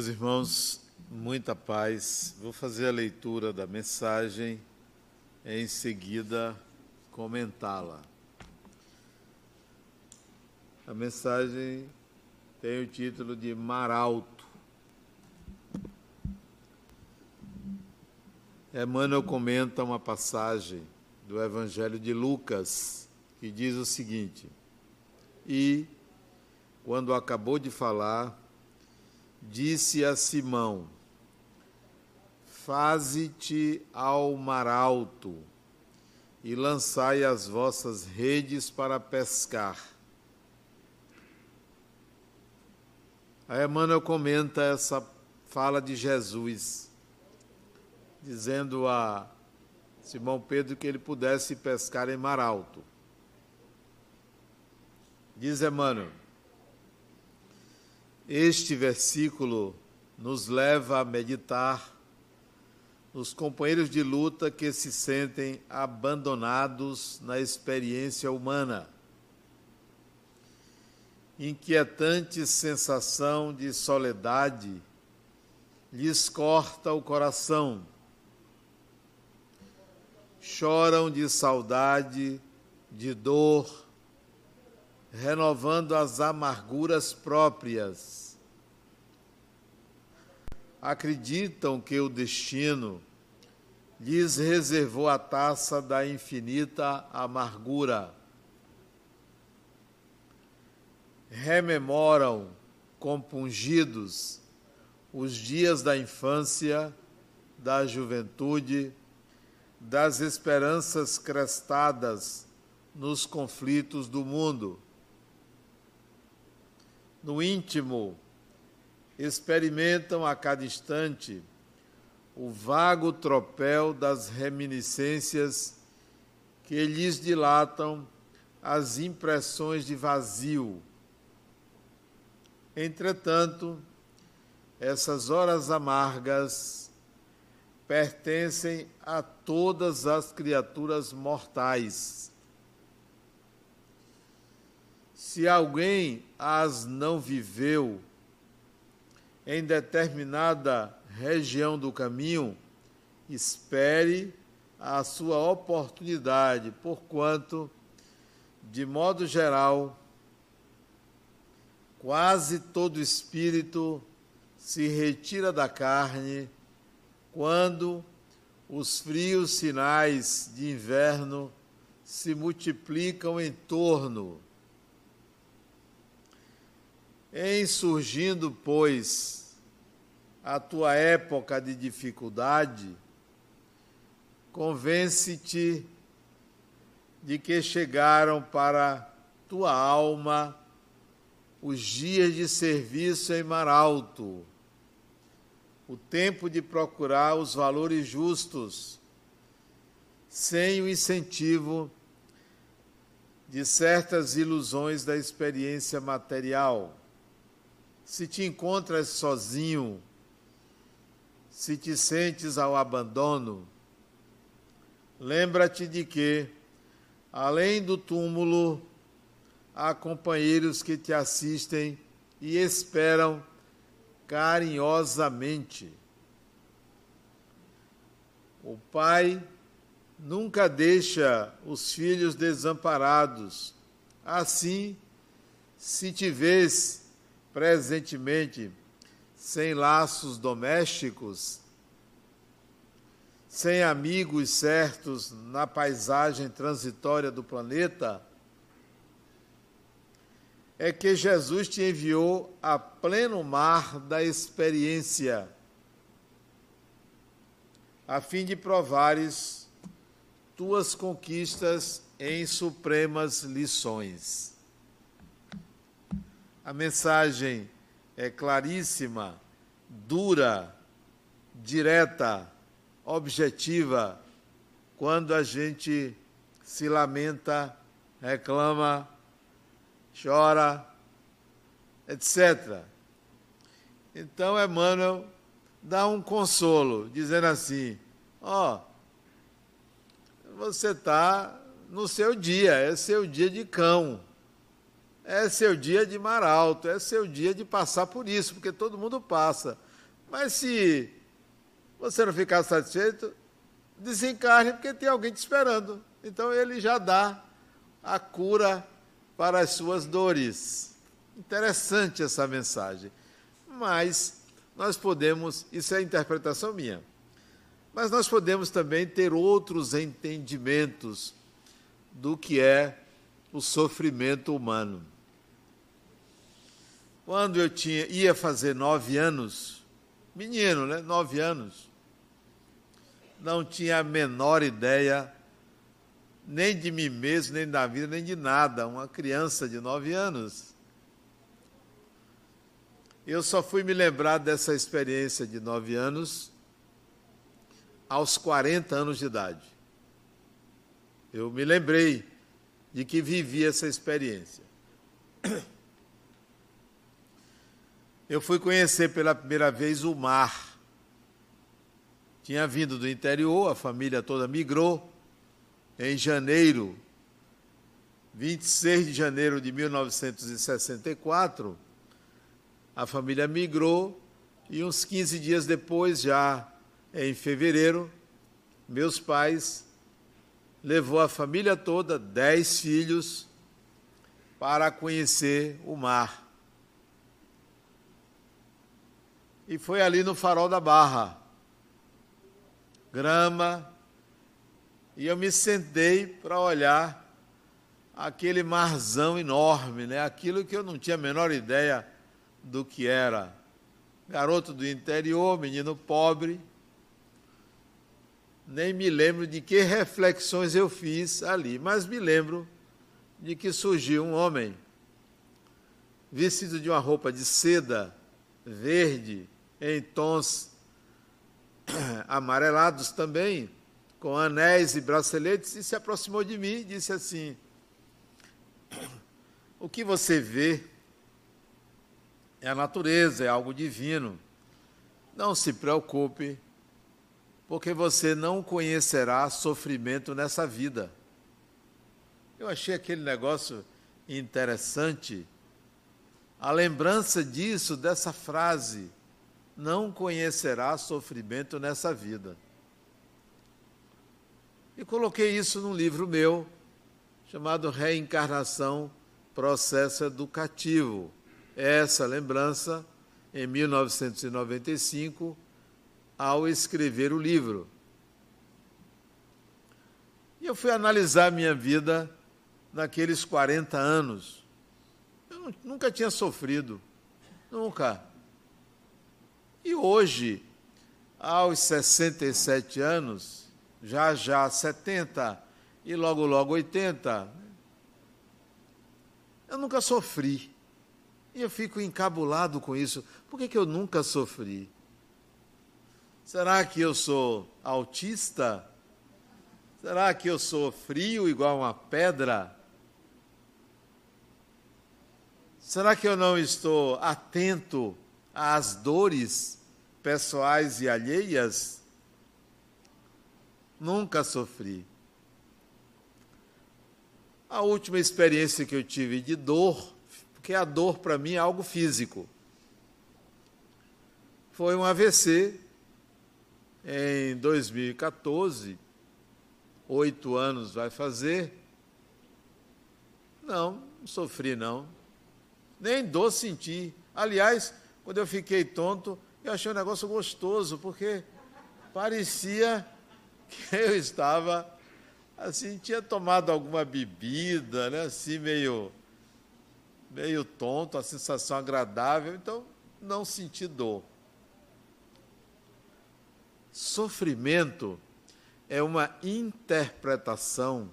Meus irmãos, muita paz. Vou fazer a leitura da mensagem e em seguida comentá-la. A mensagem tem o título de Mar Alto. Emmanuel comenta uma passagem do Evangelho de Lucas que diz o seguinte: E, quando acabou de falar, disse a Simão: Faze-te ao mar alto e lançai as vossas redes para pescar. A Emmanuel comenta essa fala de Jesus, dizendo a Simão Pedro que ele pudesse pescar em mar alto. Diz Emmanuel, este versículo nos leva a meditar nos companheiros de luta que se sentem abandonados na experiência humana. Inquietante sensação de soledade lhes corta o coração. Choram de saudade, de dor, renovando as amarguras próprias. Acreditam que o destino lhes reservou a taça da infinita amargura. Rememoram, compungidos, os dias da infância, da juventude, das esperanças crestadas nos conflitos do mundo no íntimo, experimentam a cada instante o vago tropel das reminiscências que lhes dilatam as impressões de vazio. Entretanto, essas horas amargas pertencem a todas as criaturas mortais se alguém as não viveu em determinada região do caminho, espere a sua oportunidade, porquanto, de modo geral, quase todo espírito se retira da carne quando os frios sinais de inverno se multiplicam em torno em surgindo, pois, a tua época de dificuldade, convence-te de que chegaram para tua alma os dias de serviço em mar alto, o tempo de procurar os valores justos, sem o incentivo de certas ilusões da experiência material se te encontras sozinho, se te sentes ao abandono, lembra-te de que, além do túmulo, há companheiros que te assistem e esperam carinhosamente. O pai nunca deixa os filhos desamparados. Assim, se te vês presentemente sem laços domésticos, sem amigos certos na paisagem transitória do planeta, é que Jesus te enviou a pleno mar da experiência, a fim de provares tuas conquistas em supremas lições. A mensagem é claríssima, dura, direta, objetiva, quando a gente se lamenta, reclama, chora, etc. Então Emmanuel dá um consolo, dizendo assim: ó, oh, você está no seu dia, é seu dia de cão é seu dia de mar alto, é seu dia de passar por isso, porque todo mundo passa. Mas se você não ficar satisfeito, desencarne, porque tem alguém te esperando. Então ele já dá a cura para as suas dores. Interessante essa mensagem. Mas nós podemos, isso é a interpretação minha, mas nós podemos também ter outros entendimentos do que é o sofrimento humano. Quando eu tinha, ia fazer nove anos, menino, né? Nove anos, não tinha a menor ideia nem de mim mesmo, nem da vida, nem de nada. Uma criança de nove anos. Eu só fui me lembrar dessa experiência de nove anos aos 40 anos de idade. Eu me lembrei de que vivi essa experiência. Eu fui conhecer pela primeira vez o mar. Tinha vindo do interior, a família toda migrou. Em janeiro, 26 de janeiro de 1964, a família migrou e uns 15 dias depois, já em fevereiro, meus pais levou a família toda, dez filhos, para conhecer o mar. E foi ali no farol da Barra. Grama. E eu me sentei para olhar aquele marzão enorme, né? aquilo que eu não tinha a menor ideia do que era. Garoto do interior, menino pobre, nem me lembro de que reflexões eu fiz ali, mas me lembro de que surgiu um homem vestido de uma roupa de seda verde em tons amarelados também, com anéis e braceletes, e se aproximou de mim e disse assim: O que você vê é a natureza, é algo divino. Não se preocupe porque você não conhecerá sofrimento nessa vida. Eu achei aquele negócio interessante. A lembrança disso, dessa frase, não conhecerá sofrimento nessa vida. E coloquei isso num livro meu, chamado Reencarnação Processo Educativo. Essa lembrança, em 1995, ao escrever o livro. E eu fui analisar minha vida naqueles 40 anos. Eu nunca tinha sofrido, nunca. E hoje, aos 67 anos, já já 70 e logo logo 80, eu nunca sofri. E eu fico encabulado com isso. Por que, que eu nunca sofri? Será que eu sou autista? Será que eu sou frio igual uma pedra? Será que eu não estou atento às dores pessoais e alheias? Nunca sofri. A última experiência que eu tive de dor, porque a dor para mim é algo físico, foi um AVC em 2014, oito anos vai fazer. Não, não sofri não. Nem dor senti. Aliás, quando eu fiquei tonto, eu achei um negócio gostoso, porque parecia que eu estava assim, tinha tomado alguma bebida, né, assim meio meio tonto, a sensação agradável, então não senti dor. Sofrimento é uma interpretação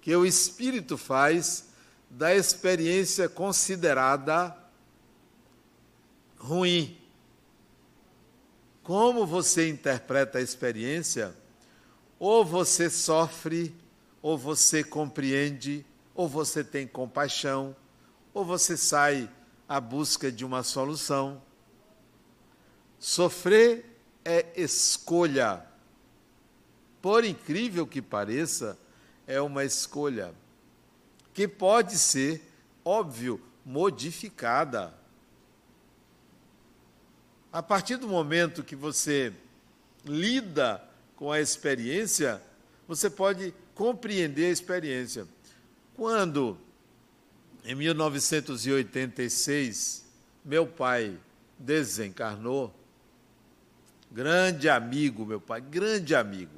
que o espírito faz da experiência considerada ruim. Como você interpreta a experiência, ou você sofre, ou você compreende, ou você tem compaixão, ou você sai à busca de uma solução. Sofrer é escolha. Por incrível que pareça, é uma escolha que pode ser, óbvio, modificada. A partir do momento que você lida com a experiência, você pode compreender a experiência. Quando, em 1986, meu pai desencarnou, grande amigo, meu pai, grande amigo.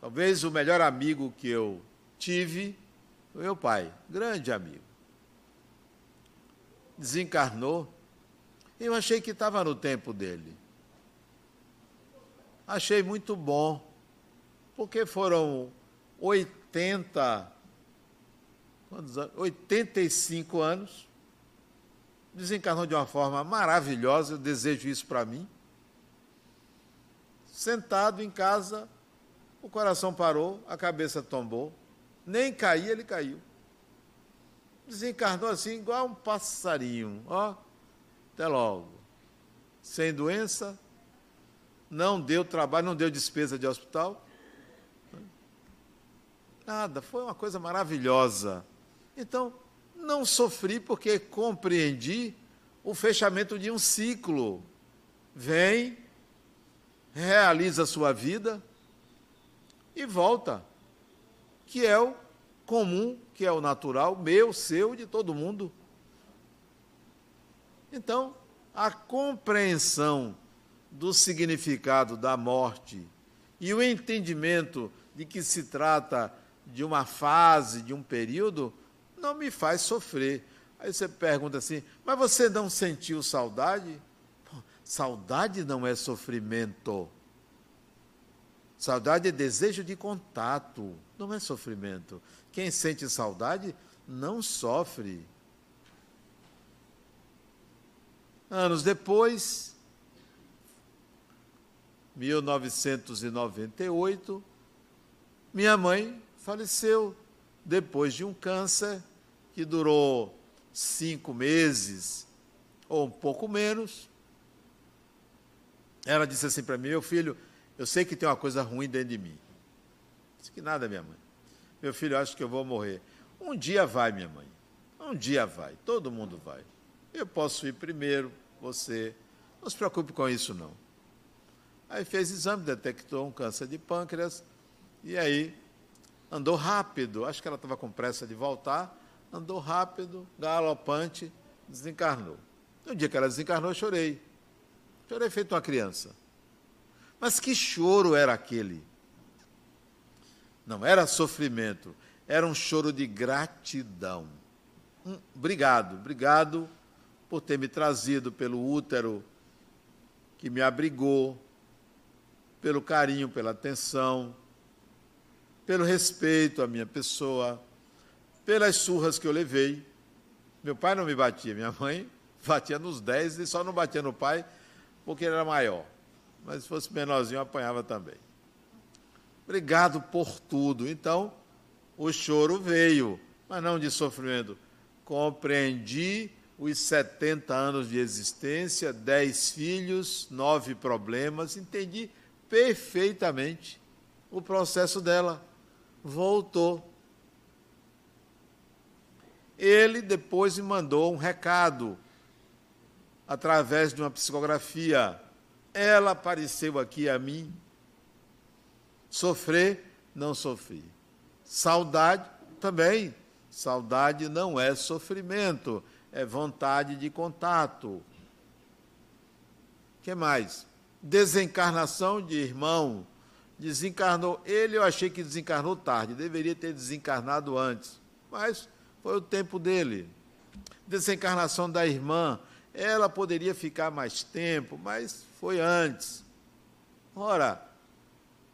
Talvez o melhor amigo que eu tive meu pai, grande amigo. Desencarnou. Eu achei que estava no tempo dele. Achei muito bom, porque foram 80, quantos anos? 85 anos, desencarnou de uma forma maravilhosa, eu desejo isso para mim. Sentado em casa, o coração parou, a cabeça tombou, nem caía, ele caiu. Desencarnou assim, igual um passarinho, ó, até logo. Sem doença, não deu trabalho, não deu despesa de hospital, Nada, foi uma coisa maravilhosa. Então, não sofri porque compreendi o fechamento de um ciclo. Vem, realiza a sua vida e volta, que é o comum, que é o natural, meu, seu, de todo mundo. Então, a compreensão do significado da morte e o entendimento de que se trata de uma fase, de um período, não me faz sofrer. Aí você pergunta assim: mas você não sentiu saudade? Saudade não é sofrimento. Saudade é desejo de contato, não é sofrimento. Quem sente saudade não sofre. Anos depois, 1998, minha mãe faleceu depois de um câncer que durou cinco meses ou um pouco menos. Ela disse assim para mim: Meu filho, eu sei que tem uma coisa ruim dentro de mim. Disse que nada, minha mãe. Meu filho, acho que eu vou morrer. Um dia vai, minha mãe. Um dia vai. Todo mundo vai. Eu posso ir primeiro, você. Não se preocupe com isso, não. Aí fez exame, detectou um câncer de pâncreas. E aí andou rápido, acho que ela estava com pressa de voltar, andou rápido, galopante, desencarnou. No dia que ela desencarnou, eu chorei. Chorei feito uma criança. Mas que choro era aquele? Não era sofrimento, era um choro de gratidão. Um, obrigado, obrigado por ter me trazido pelo útero que me abrigou, pelo carinho, pela atenção, pelo respeito à minha pessoa, pelas surras que eu levei. Meu pai não me batia, minha mãe batia nos dez e só não batia no pai porque ele era maior. Mas se fosse menorzinho, apanhava também. Obrigado por tudo. Então, o choro veio, mas não de sofrimento. Compreendi os 70 anos de existência, dez filhos, nove problemas, entendi perfeitamente o processo dela voltou. Ele depois me mandou um recado através de uma psicografia. Ela apareceu aqui a mim. Sofrer, não sofri. Saudade, também. Saudade não é sofrimento, é vontade de contato. que mais? Desencarnação de irmão, desencarnou. Ele eu achei que desencarnou tarde, deveria ter desencarnado antes, mas foi o tempo dele. Desencarnação da irmã, ela poderia ficar mais tempo, mas foi antes. Ora,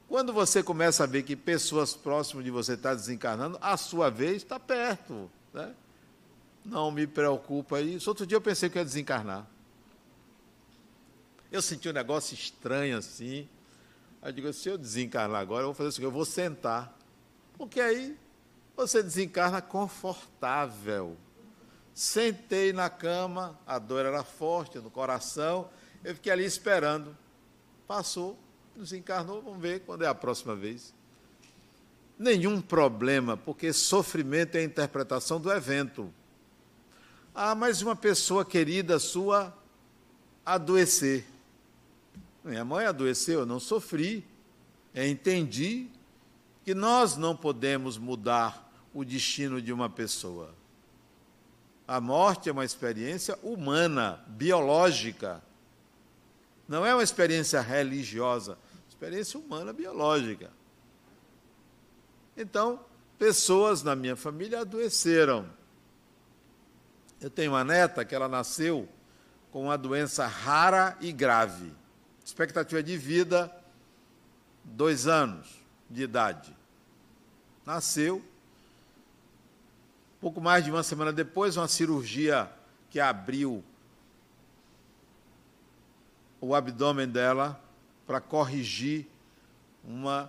quando você começa a ver que pessoas próximas de você estão tá desencarnando, a sua vez está perto. Né? Não me preocupa isso. Outro dia eu pensei que ia desencarnar. Eu senti um negócio estranho assim. Aí eu digo, se eu desencarnar agora, eu vou fazer o seguinte, eu vou sentar. Porque aí você desencarna confortável. Sentei na cama, a dor era forte no coração, eu fiquei ali esperando. Passou, desencarnou, vamos ver quando é a próxima vez. Nenhum problema, porque sofrimento é a interpretação do evento. Ah, mas uma pessoa querida sua adoecer. Minha mãe adoeceu, eu não sofri. Eu entendi que nós não podemos mudar o destino de uma pessoa. A morte é uma experiência humana, biológica. Não é uma experiência religiosa, experiência humana, biológica. Então, pessoas na minha família adoeceram. Eu tenho uma neta que ela nasceu com uma doença rara e grave. Expectativa de vida, dois anos de idade. Nasceu. Pouco mais de uma semana depois, uma cirurgia que abriu o abdômen dela para corrigir uma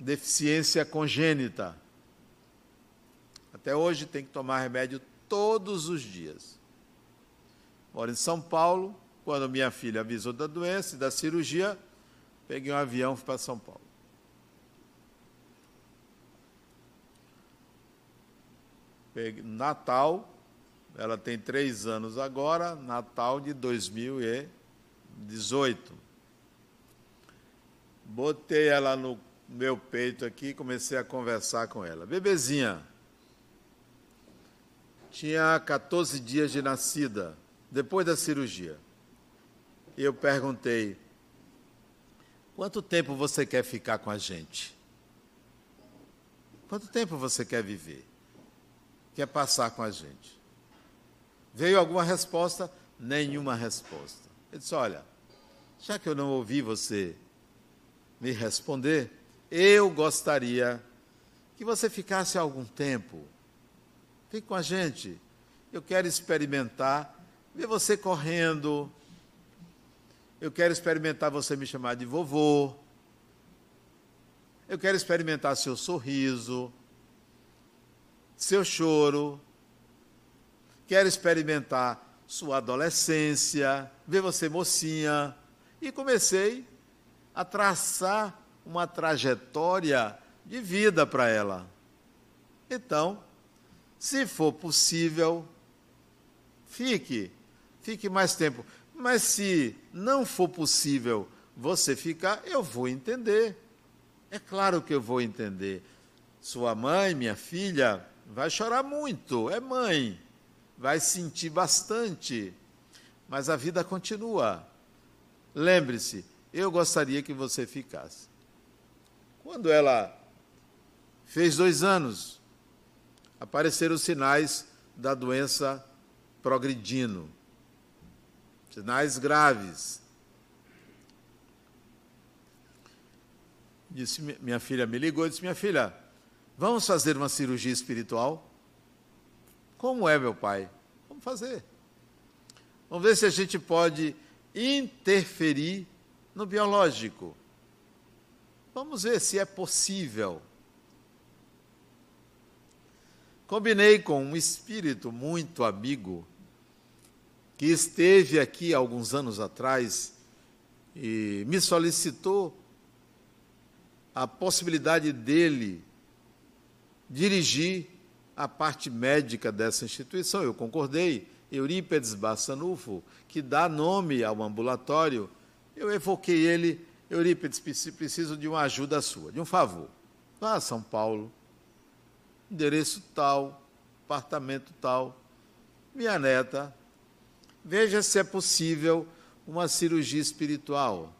deficiência congênita. Até hoje tem que tomar remédio todos os dias. Moro em São Paulo, quando minha filha avisou da doença e da cirurgia, peguei um avião e fui para São Paulo. Peguei, Natal, ela tem três anos agora, Natal de 2018. Botei ela no meu peito aqui e comecei a conversar com ela. Bebezinha, tinha 14 dias de nascida, depois da cirurgia. E eu perguntei: quanto tempo você quer ficar com a gente? Quanto tempo você quer viver? Quer passar com a gente? Veio alguma resposta? Nenhuma resposta. Ele disse: Olha, já que eu não ouvi você me responder, eu gostaria que você ficasse algum tempo. Fique com a gente. Eu quero experimentar ver você correndo. Eu quero experimentar você me chamar de vovô. Eu quero experimentar seu sorriso, seu choro. Quero experimentar sua adolescência, ver você mocinha. E comecei a traçar uma trajetória de vida para ela. Então, se for possível, fique, fique mais tempo. Mas se não for possível você ficar, eu vou entender. É claro que eu vou entender. Sua mãe, minha filha, vai chorar muito, é mãe, vai sentir bastante, mas a vida continua. Lembre-se, eu gostaria que você ficasse. Quando ela fez dois anos, apareceram sinais da doença progredindo, sinais graves. Disse, minha filha me ligou e disse: Minha filha, vamos fazer uma cirurgia espiritual? Como é, meu pai? Vamos fazer. Vamos ver se a gente pode interferir no biológico. Vamos ver se é possível. Combinei com um espírito muito amigo que esteve aqui alguns anos atrás e me solicitou a possibilidade dele dirigir a parte médica dessa instituição. Eu concordei. Eurípedes Bassanufo, que dá nome ao ambulatório, eu evoquei ele Eurípides, preciso de uma ajuda sua, de um favor. Vá a São Paulo, endereço tal, apartamento tal. Minha neta, veja se é possível uma cirurgia espiritual.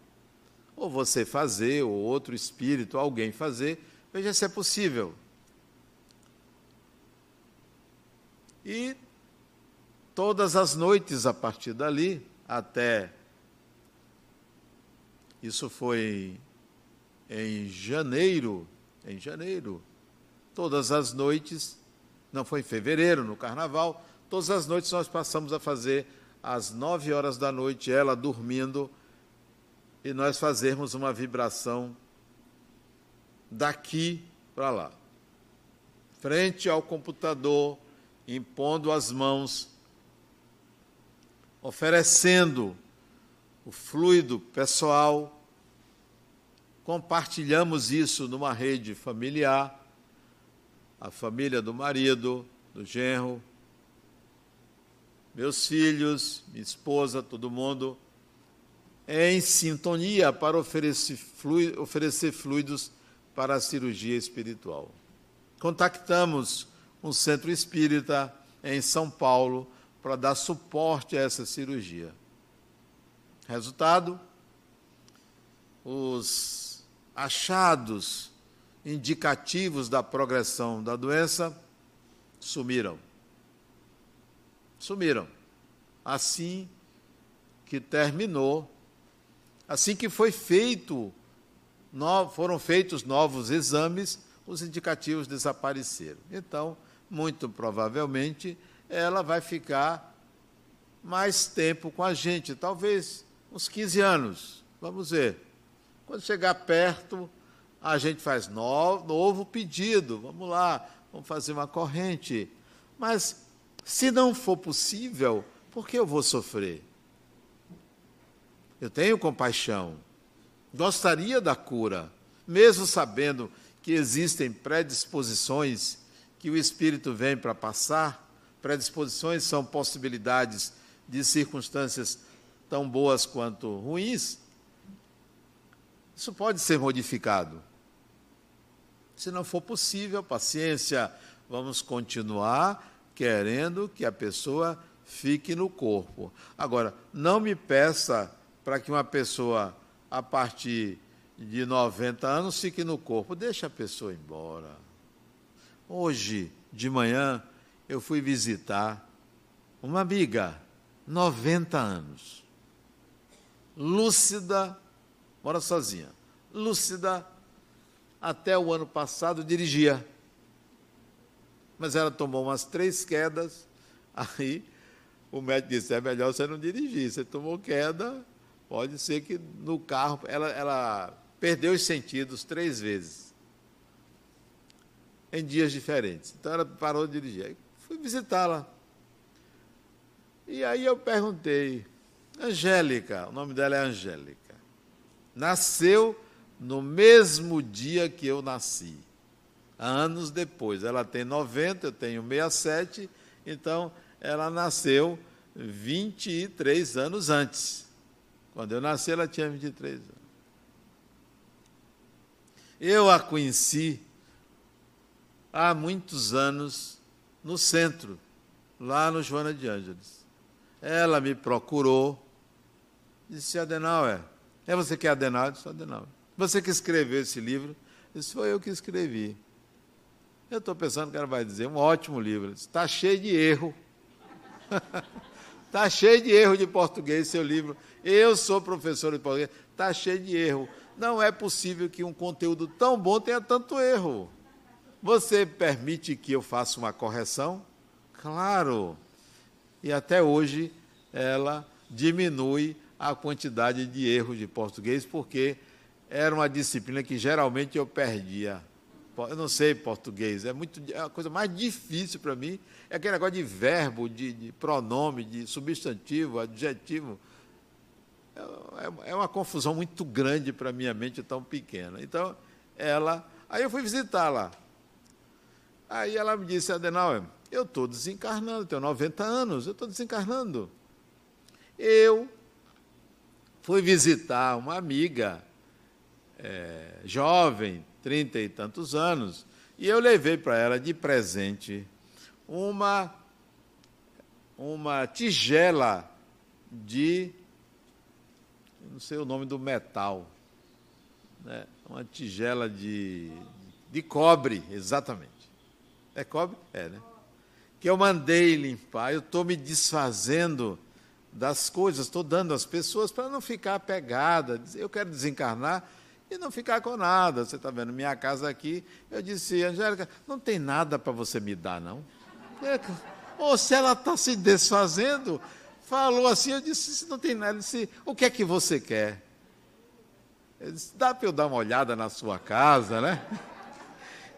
Ou você fazer, ou outro espírito, alguém fazer, veja se é possível. E todas as noites a partir dali, até isso foi em janeiro, em janeiro. Todas as noites, não foi em fevereiro, no carnaval, todas as noites nós passamos a fazer às nove horas da noite, ela dormindo, e nós fazermos uma vibração daqui para lá. Frente ao computador, impondo as mãos, oferecendo o fluido pessoal compartilhamos isso numa rede familiar, a família do marido, do genro, meus filhos, minha esposa, todo mundo, em sintonia para oferecer, fluidos, oferecer fluidos para a cirurgia espiritual. Contactamos um centro espírita em São Paulo para dar suporte a essa cirurgia. Resultado: os achados indicativos da progressão da doença sumiram. Sumiram. Assim que terminou, assim que foi feito, foram feitos novos exames, os indicativos desapareceram. Então, muito provavelmente, ela vai ficar mais tempo com a gente, talvez uns 15 anos. Vamos ver. Quando chegar perto, a gente faz novo, novo pedido. Vamos lá, vamos fazer uma corrente. Mas se não for possível, por que eu vou sofrer? Eu tenho compaixão. Gostaria da cura, mesmo sabendo que existem predisposições que o espírito vem para passar. Predisposições são possibilidades de circunstâncias tão boas quanto ruins. Isso pode ser modificado. Se não for possível, paciência, vamos continuar querendo que a pessoa fique no corpo. Agora, não me peça para que uma pessoa, a partir de 90 anos, fique no corpo. Deixa a pessoa embora. Hoje, de manhã, eu fui visitar uma amiga, 90 anos, lúcida, mora sozinha, lúcida, até o ano passado dirigia. Mas ela tomou umas três quedas, aí o médico disse: é melhor você não dirigir. Você tomou queda, pode ser que no carro. Ela, ela perdeu os sentidos três vezes, em dias diferentes. Então ela parou de dirigir. Aí fui visitá-la. E aí eu perguntei, Angélica, o nome dela é Angélica, nasceu no mesmo dia que eu nasci, anos depois. Ela tem 90, eu tenho 67, então ela nasceu 23 anos antes. Quando eu nasci, ela tinha 23 anos. Eu a conheci há muitos anos no centro, lá no Joana de Ângeles. Ela me procurou, disse: Adenauer, é você que é Adenauer? Eu disse: Adenauer. Você que escreveu esse livro? Isso foi eu que escrevi. Eu estou pensando que ela vai dizer, um ótimo livro. Está cheio de erro. Está cheio de erro de português seu livro. Eu sou professor de português. Está cheio de erro. Não é possível que um conteúdo tão bom tenha tanto erro. Você permite que eu faça uma correção? Claro. E até hoje ela diminui a quantidade de erros de português, porque era uma disciplina que geralmente eu perdia. Eu não sei português, é, muito, é a coisa mais difícil para mim é aquele negócio de verbo, de, de pronome, de substantivo, adjetivo. É, é, é uma confusão muito grande para minha mente tão pequena. Então, ela. Aí eu fui visitá-la. Aí ela me disse, Adenauer, eu estou desencarnando, tenho 90 anos, eu estou desencarnando. Eu fui visitar uma amiga é, jovem, trinta e tantos anos, e eu levei para ela de presente uma, uma tigela de, não sei o nome do metal, né? uma tigela de, de cobre, exatamente. É cobre? É, né? Que eu mandei limpar, eu estou me desfazendo das coisas, estou dando às pessoas para não ficar apegada. Eu quero desencarnar, e não ficar com nada. Você está vendo minha casa aqui. Eu disse, Angélica, não tem nada para você me dar, não. Ou se ela está se desfazendo, falou assim, eu disse, não tem nada. Eu disse, o que é que você quer? Eu disse, dá para eu dar uma olhada na sua casa, né?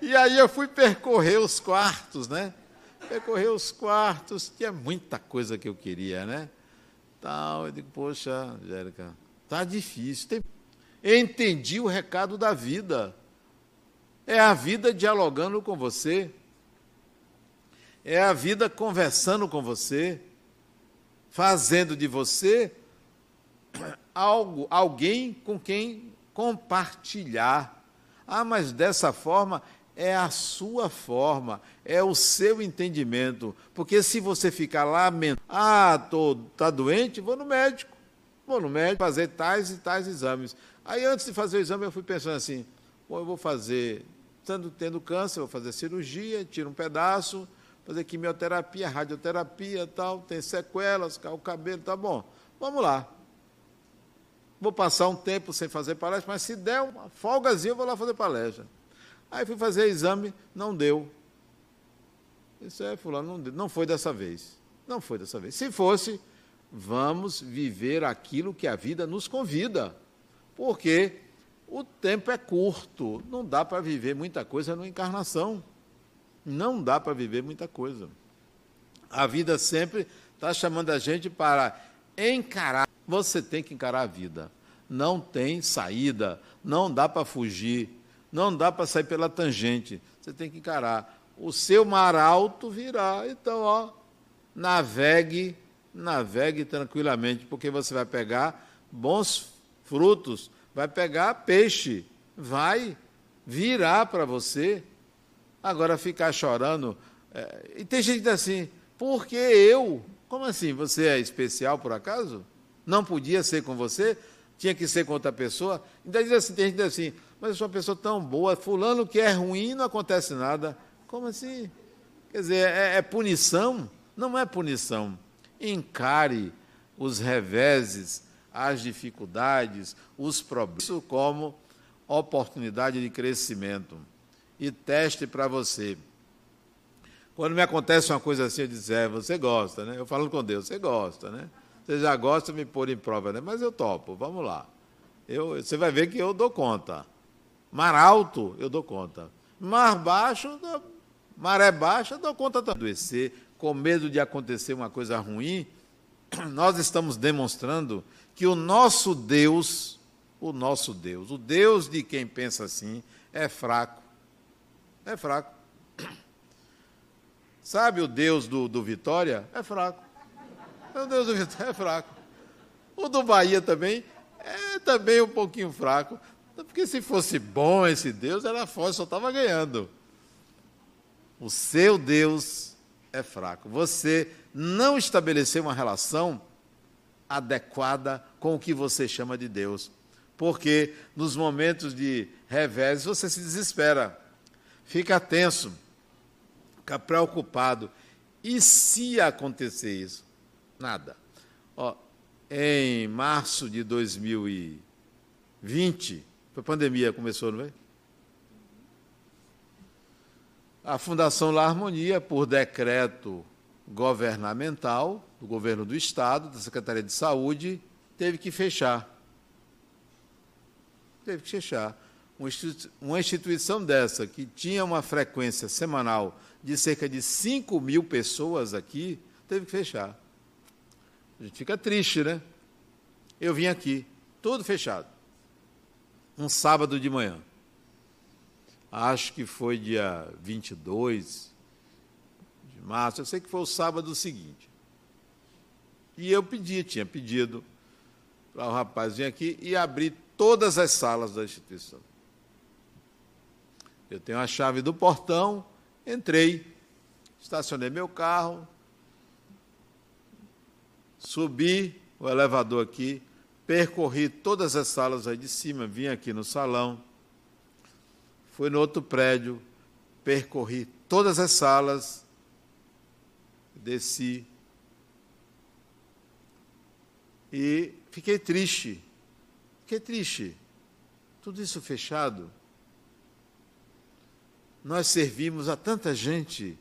E aí eu fui percorrer os quartos, né? Percorrer os quartos, tinha muita coisa que eu queria, né? Tal, eu digo, poxa, Angélica, tá difícil, tem entendi o recado da vida. É a vida dialogando com você. É a vida conversando com você. fazendo de você algo, alguém com quem compartilhar. Ah, mas dessa forma é a sua forma, é o seu entendimento. Porque se você ficar lamentando, ah, tô, tá doente, vou no médico. Vou no médico fazer tais e tais exames. Aí antes de fazer o exame eu fui pensando assim, Bom, eu vou fazer, estando tendo câncer, vou fazer cirurgia, tiro um pedaço, fazer quimioterapia, radioterapia, tal, tem sequelas, o cabelo, tá bom. Vamos lá. Vou passar um tempo sem fazer palestra, mas se der uma folgazinha, eu vou lá fazer palestra. Aí fui fazer exame, não deu. Isso é, fulano, não, deu. não foi dessa vez. Não foi dessa vez. Se fosse, vamos viver aquilo que a vida nos convida. Porque o tempo é curto, não dá para viver muita coisa na encarnação. Não dá para viver muita coisa. A vida sempre está chamando a gente para encarar. Você tem que encarar a vida. Não tem saída, não dá para fugir, não dá para sair pela tangente. Você tem que encarar. O seu mar alto virá. Então, ó, navegue, navegue tranquilamente, porque você vai pegar bons frutos vai pegar peixe, vai virar para você. Agora ficar chorando. É, e tem gente assim, porque eu? Como assim? Você é especial por acaso? Não podia ser com você? Tinha que ser com outra pessoa? Então diz assim, tem gente assim, mas eu sou uma pessoa tão boa, fulano que é ruim não acontece nada. Como assim? Quer dizer, é, é punição? Não é punição. Encare os reveses, as dificuldades, os problemas, como oportunidade de crescimento. E teste para você. Quando me acontece uma coisa assim, eu digo, é, você gosta, né? Eu falo com Deus, você gosta, né? Você já gosta de me pôr em prova, né? Mas eu topo, vamos lá. Eu, você vai ver que eu dou conta. Mar alto, eu dou conta. Mar baixo, maré baixa, eu dou conta de adoecer, com medo de acontecer uma coisa ruim, nós estamos demonstrando que o nosso Deus, o nosso Deus, o Deus de quem pensa assim, é fraco. É fraco. Sabe o Deus do, do Vitória? É fraco. O Deus do Vitória é fraco. O do Bahia também é também um pouquinho fraco. Porque se fosse bom esse Deus, era forte, só estava ganhando. O seu Deus é fraco. Você não estabeleceu uma relação adequada com o que você chama de Deus. Porque nos momentos de revés você se desespera, fica tenso, fica preocupado. E se acontecer isso? Nada. Ó, em março de 2020, a pandemia começou, não é? A Fundação La Harmonia, por decreto governamental, do governo do Estado, da Secretaria de Saúde, teve que fechar. Teve que fechar. Uma instituição dessa, que tinha uma frequência semanal de cerca de 5 mil pessoas aqui, teve que fechar. A gente fica triste, né? Eu vim aqui, tudo fechado. Um sábado de manhã. Acho que foi dia 22 de março, eu sei que foi o sábado seguinte. E eu pedi, tinha pedido para o rapaz vir aqui e abrir todas as salas da instituição. Eu tenho a chave do portão, entrei, estacionei meu carro, subi o elevador aqui, percorri todas as salas aí de cima, vim aqui no salão, fui no outro prédio, percorri todas as salas, desci, e fiquei triste. Fiquei triste. Tudo isso fechado. Nós servimos a tanta gente,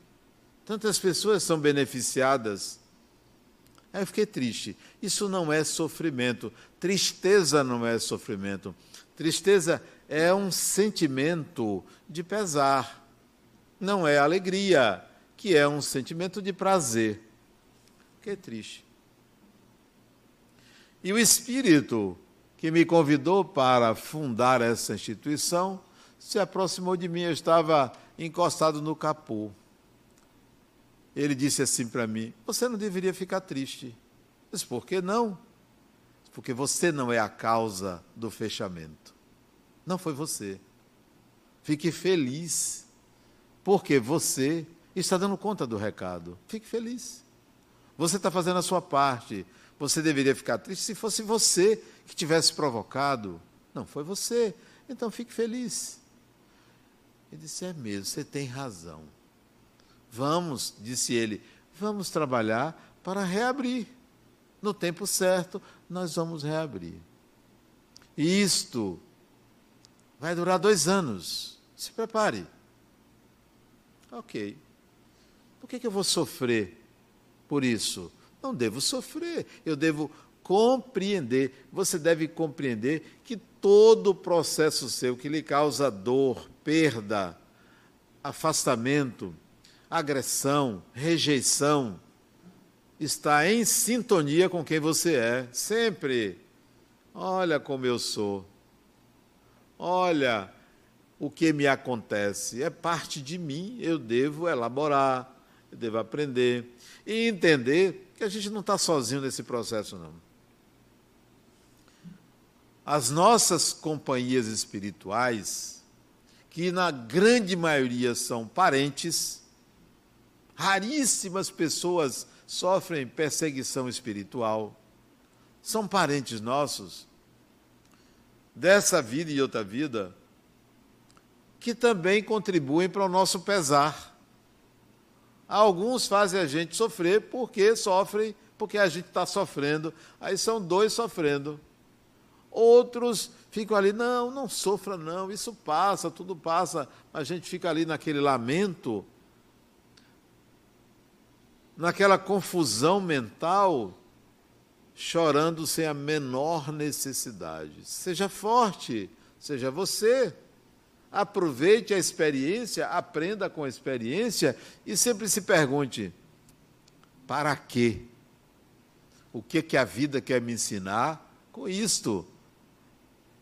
tantas pessoas são beneficiadas. Aí eu fiquei triste. Isso não é sofrimento. Tristeza não é sofrimento. Tristeza é um sentimento de pesar. Não é alegria, que é um sentimento de prazer. Fiquei triste. E o espírito que me convidou para fundar essa instituição se aproximou de mim. Eu estava encostado no capô. Ele disse assim para mim: Você não deveria ficar triste. Mas por que não? Porque você não é a causa do fechamento. Não foi você. Fique feliz, porque você está dando conta do recado. Fique feliz. Você está fazendo a sua parte. Você deveria ficar triste se fosse você que tivesse provocado. Não foi você. Então fique feliz. Ele disse: É mesmo, você tem razão. Vamos, disse ele, vamos trabalhar para reabrir. No tempo certo, nós vamos reabrir. Isto vai durar dois anos. Se prepare. Ok. Por que, que eu vou sofrer por isso? Não devo sofrer, eu devo compreender. Você deve compreender que todo o processo seu que lhe causa dor, perda, afastamento, agressão, rejeição, está em sintonia com quem você é, sempre. Olha como eu sou. Olha o que me acontece. É parte de mim, eu devo elaborar, eu devo aprender e entender que a gente não está sozinho nesse processo, não. As nossas companhias espirituais, que na grande maioria são parentes, raríssimas pessoas sofrem perseguição espiritual, são parentes nossos, dessa vida e outra vida, que também contribuem para o nosso pesar. Alguns fazem a gente sofrer porque sofrem, porque a gente está sofrendo. Aí são dois sofrendo. Outros ficam ali, não, não sofra não, isso passa, tudo passa. A gente fica ali naquele lamento, naquela confusão mental, chorando sem a menor necessidade. Seja forte, seja você. Aproveite a experiência, aprenda com a experiência e sempre se pergunte: para quê? O que que a vida quer me ensinar com isto?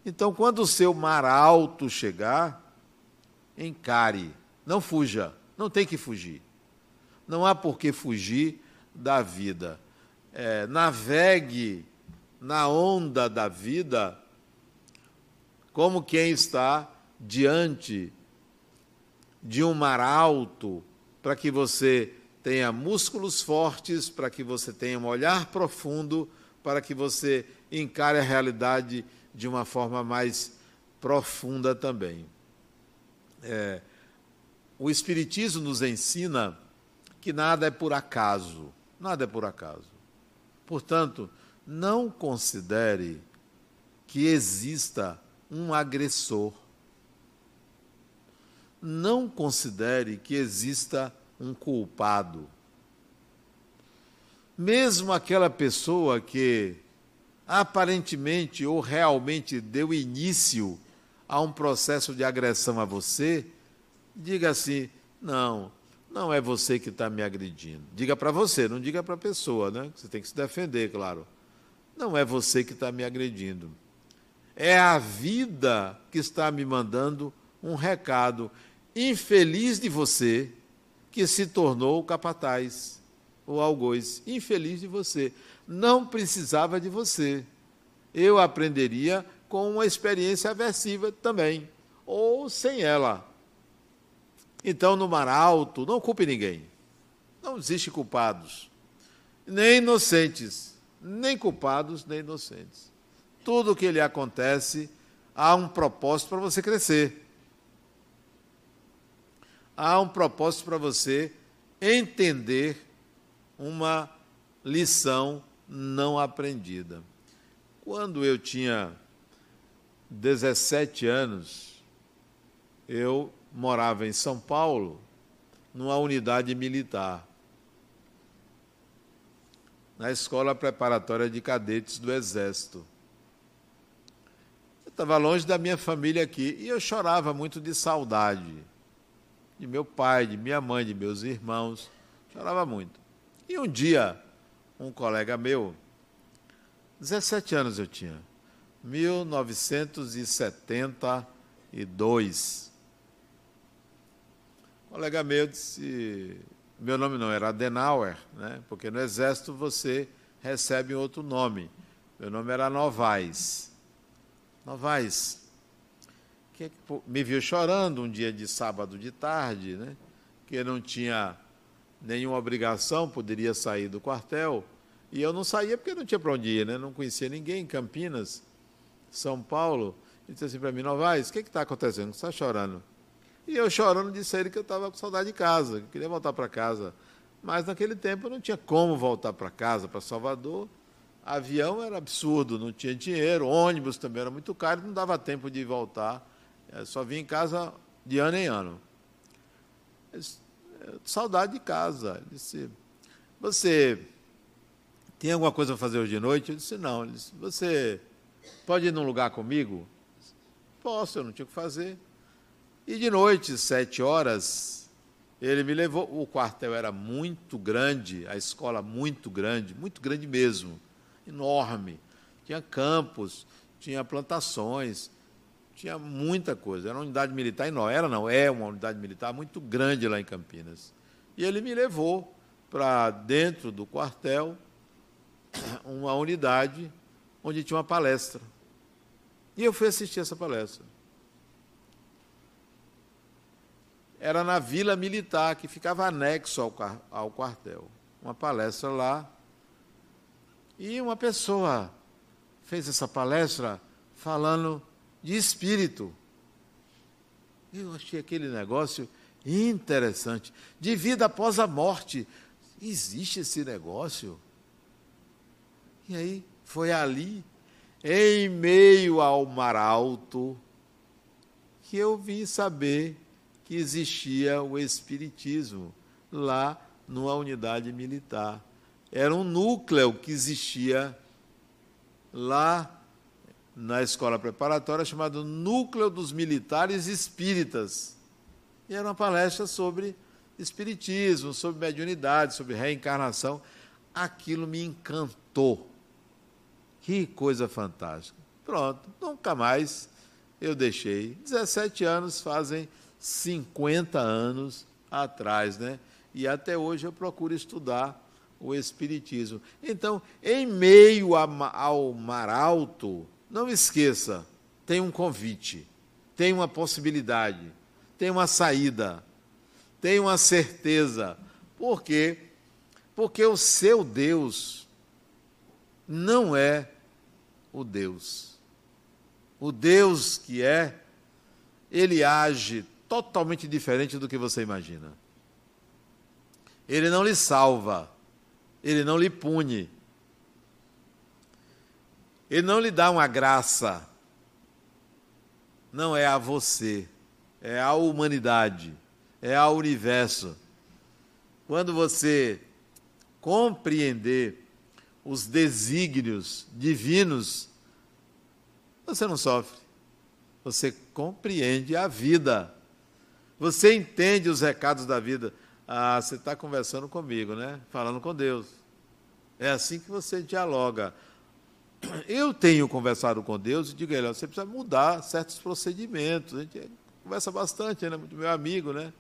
Então, quando o seu mar alto chegar, encare, não fuja, não tem que fugir. Não há por que fugir da vida. É, navegue na onda da vida como quem está diante de um mar alto, para que você tenha músculos fortes, para que você tenha um olhar profundo, para que você encare a realidade de uma forma mais profunda também. É, o Espiritismo nos ensina que nada é por acaso, nada é por acaso. Portanto, não considere que exista um agressor não considere que exista um culpado. Mesmo aquela pessoa que aparentemente ou realmente deu início a um processo de agressão a você, diga assim: não, não é você que está me agredindo. Diga para você, não diga para a pessoa, né? Você tem que se defender, claro. Não é você que está me agredindo. É a vida que está me mandando um recado infeliz de você que se tornou capataz ou algoz. Infeliz de você. Não precisava de você. Eu aprenderia com uma experiência aversiva também, ou sem ela. Então, no mar alto, não culpe ninguém. Não existe culpados, nem inocentes, nem culpados, nem inocentes. Tudo o que lhe acontece há um propósito para você crescer há um propósito para você entender uma lição não aprendida. Quando eu tinha 17 anos, eu morava em São Paulo, numa unidade militar, na escola preparatória de cadetes do Exército. Eu estava longe da minha família aqui e eu chorava muito de saudade de meu pai, de minha mãe, de meus irmãos. Chorava muito. E um dia, um colega meu, 17 anos eu tinha, 1972. Um colega meu disse, meu nome não era Adenauer, né? porque no Exército você recebem outro nome. Meu nome era Novaes. Novaes, que me viu chorando um dia de sábado de tarde, né? que não tinha nenhuma obrigação, poderia sair do quartel. E eu não saía porque não tinha para onde ir, né? não conhecia ninguém em Campinas, São Paulo. E disse assim para mim, Novaes, o que está acontecendo? Você está chorando? E eu chorando disse a ele que eu estava com saudade de casa, que queria voltar para casa. Mas naquele tempo não tinha como voltar para casa, para Salvador. Avião era absurdo, não tinha dinheiro, ônibus também era muito caro, não dava tempo de voltar. Eu só vinha em casa de ano em ano. Disse, saudade de casa. Ele disse, você tem alguma coisa para fazer hoje de noite? Eu disse, não. Ele disse, você pode ir num lugar comigo? Disse, Posso, eu não tinha o que fazer. E de noite, sete horas, ele me levou. O quartel era muito grande, a escola muito grande, muito grande mesmo, enorme. Tinha campos, tinha plantações, tinha muita coisa. Era uma unidade militar enorme. Era, não, é uma unidade militar muito grande lá em Campinas. E ele me levou para dentro do quartel, uma unidade onde tinha uma palestra. E eu fui assistir essa palestra. Era na Vila Militar, que ficava anexo ao, ao quartel. Uma palestra lá. E uma pessoa fez essa palestra falando de espírito. Eu achei aquele negócio interessante. De vida após a morte. Existe esse negócio? E aí, foi ali, em meio ao mar alto, que eu vim saber que existia o Espiritismo lá numa unidade militar. Era um núcleo que existia lá na escola preparatória chamado Núcleo dos Militares Espíritas. E era uma palestra sobre espiritismo, sobre mediunidade, sobre reencarnação. Aquilo me encantou. Que coisa fantástica. Pronto, nunca mais eu deixei. 17 anos fazem 50 anos atrás, né? E até hoje eu procuro estudar o Espiritismo. Então, em meio ao mar alto, não esqueça, tem um convite, tem uma possibilidade, tem uma saída, tem uma certeza. Por quê? Porque o seu Deus não é o Deus. O Deus que é, ele age totalmente diferente do que você imagina. Ele não lhe salva, ele não lhe pune, ele não lhe dá uma graça. Não é a você, é a humanidade, é ao universo. Quando você compreender os desígnios divinos, você não sofre. Você compreende a vida. Você entende os recados da vida. Ah, você está conversando comigo, né? Falando com Deus. É assim que você dialoga. Eu tenho conversado com Deus e digo a ele, você precisa mudar certos procedimentos. A gente conversa bastante, né? Muito meu amigo, né?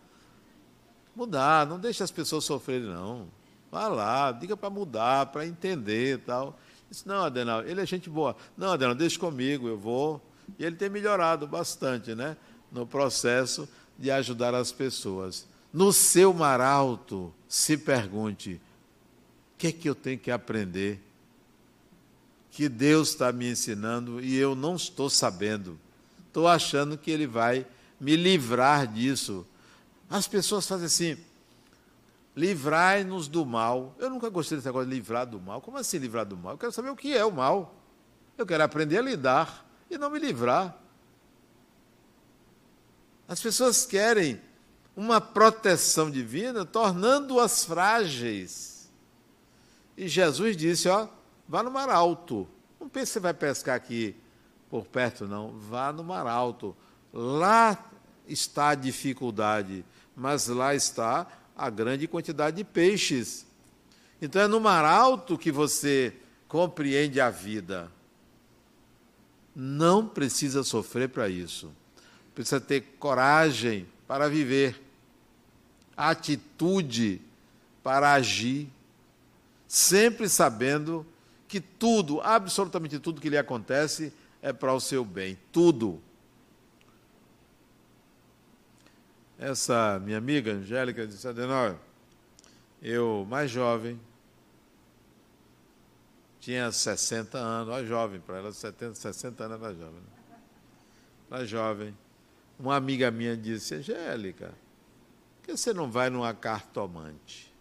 Mudar, não deixe as pessoas sofrerem, não. Vá lá, diga para mudar, para entender e tal. Disse, não, Adenal, ele é gente boa. Não, Adenal, deixe comigo, eu vou. E ele tem melhorado bastante, né? No processo de ajudar as pessoas. No seu mar alto, se pergunte: o que é que eu tenho que aprender que Deus está me ensinando e eu não estou sabendo. Estou achando que Ele vai me livrar disso. As pessoas fazem assim: livrai-nos do mal. Eu nunca gostei desse negócio de livrar do mal. Como assim livrar do mal? Eu quero saber o que é o mal. Eu quero aprender a lidar e não me livrar. As pessoas querem uma proteção divina, tornando-as frágeis. E Jesus disse: ó, Vá no mar alto. Não pense que você vai pescar aqui por perto, não. Vá no mar alto. Lá está a dificuldade, mas lá está a grande quantidade de peixes. Então é no mar alto que você compreende a vida. Não precisa sofrer para isso. Precisa ter coragem para viver, atitude para agir, sempre sabendo que tudo, absolutamente tudo que lhe acontece é para o seu bem. Tudo. Essa minha amiga Angélica disse: Adenor, eu mais jovem, tinha 60 anos, olha jovem, para ela 70, 60 anos era jovem. Né? Era jovem. Uma amiga minha disse, Angélica, por que você não vai numa cartomante?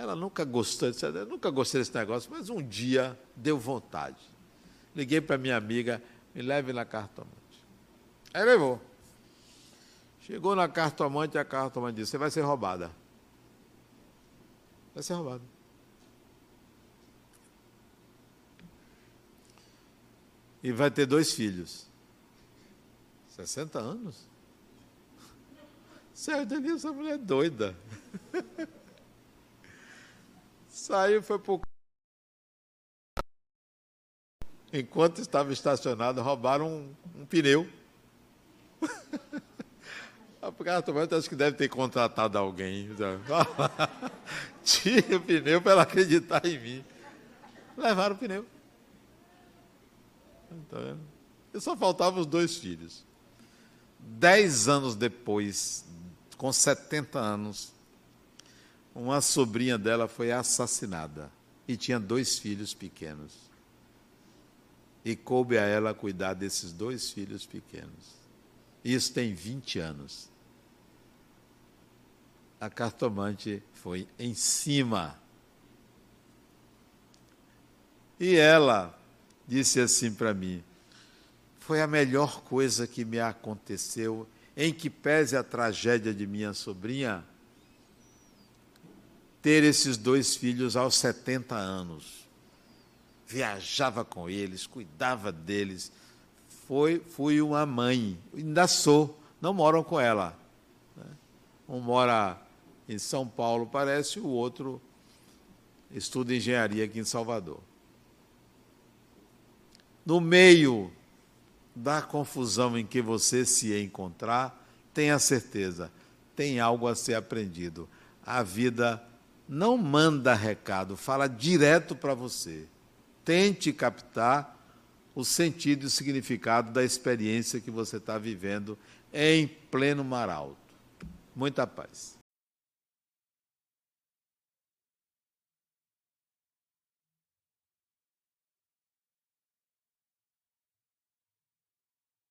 Ela nunca gostou, disse, eu nunca gostei desse negócio, mas um dia deu vontade. Liguei para minha amiga, me leve na cartomante. Aí levou. Chegou na cartomante, a cartomante disse, você vai ser roubada. Vai ser roubada. E vai ter dois filhos. 60 anos? Certo, essa mulher é doida. Saiu, foi por. Enquanto estava estacionado, roubaram um, um pneu. A cartomante acho que deve ter contratado alguém. Tinha o pneu para ela acreditar em mim. Levaram o pneu. Tá e só faltavam os dois filhos. Dez anos depois, com 70 anos, uma sobrinha dela foi assassinada e tinha dois filhos pequenos. E coube a ela cuidar desses dois filhos pequenos. Isso tem 20 anos. A cartomante foi em cima. E ela disse assim para mim: Foi a melhor coisa que me aconteceu, em que pese a tragédia de minha sobrinha, ter esses dois filhos aos 70 anos. Viajava com eles, cuidava deles. Foi, fui uma mãe, ainda sou, não moram com ela. Né? Um mora em São Paulo, parece, o outro estuda engenharia aqui em Salvador. No meio da confusão em que você se encontrar, tenha certeza, tem algo a ser aprendido. A vida não manda recado, fala direto para você. Tente captar o sentido e o significado da experiência que você está vivendo em pleno mar alto. Muita paz.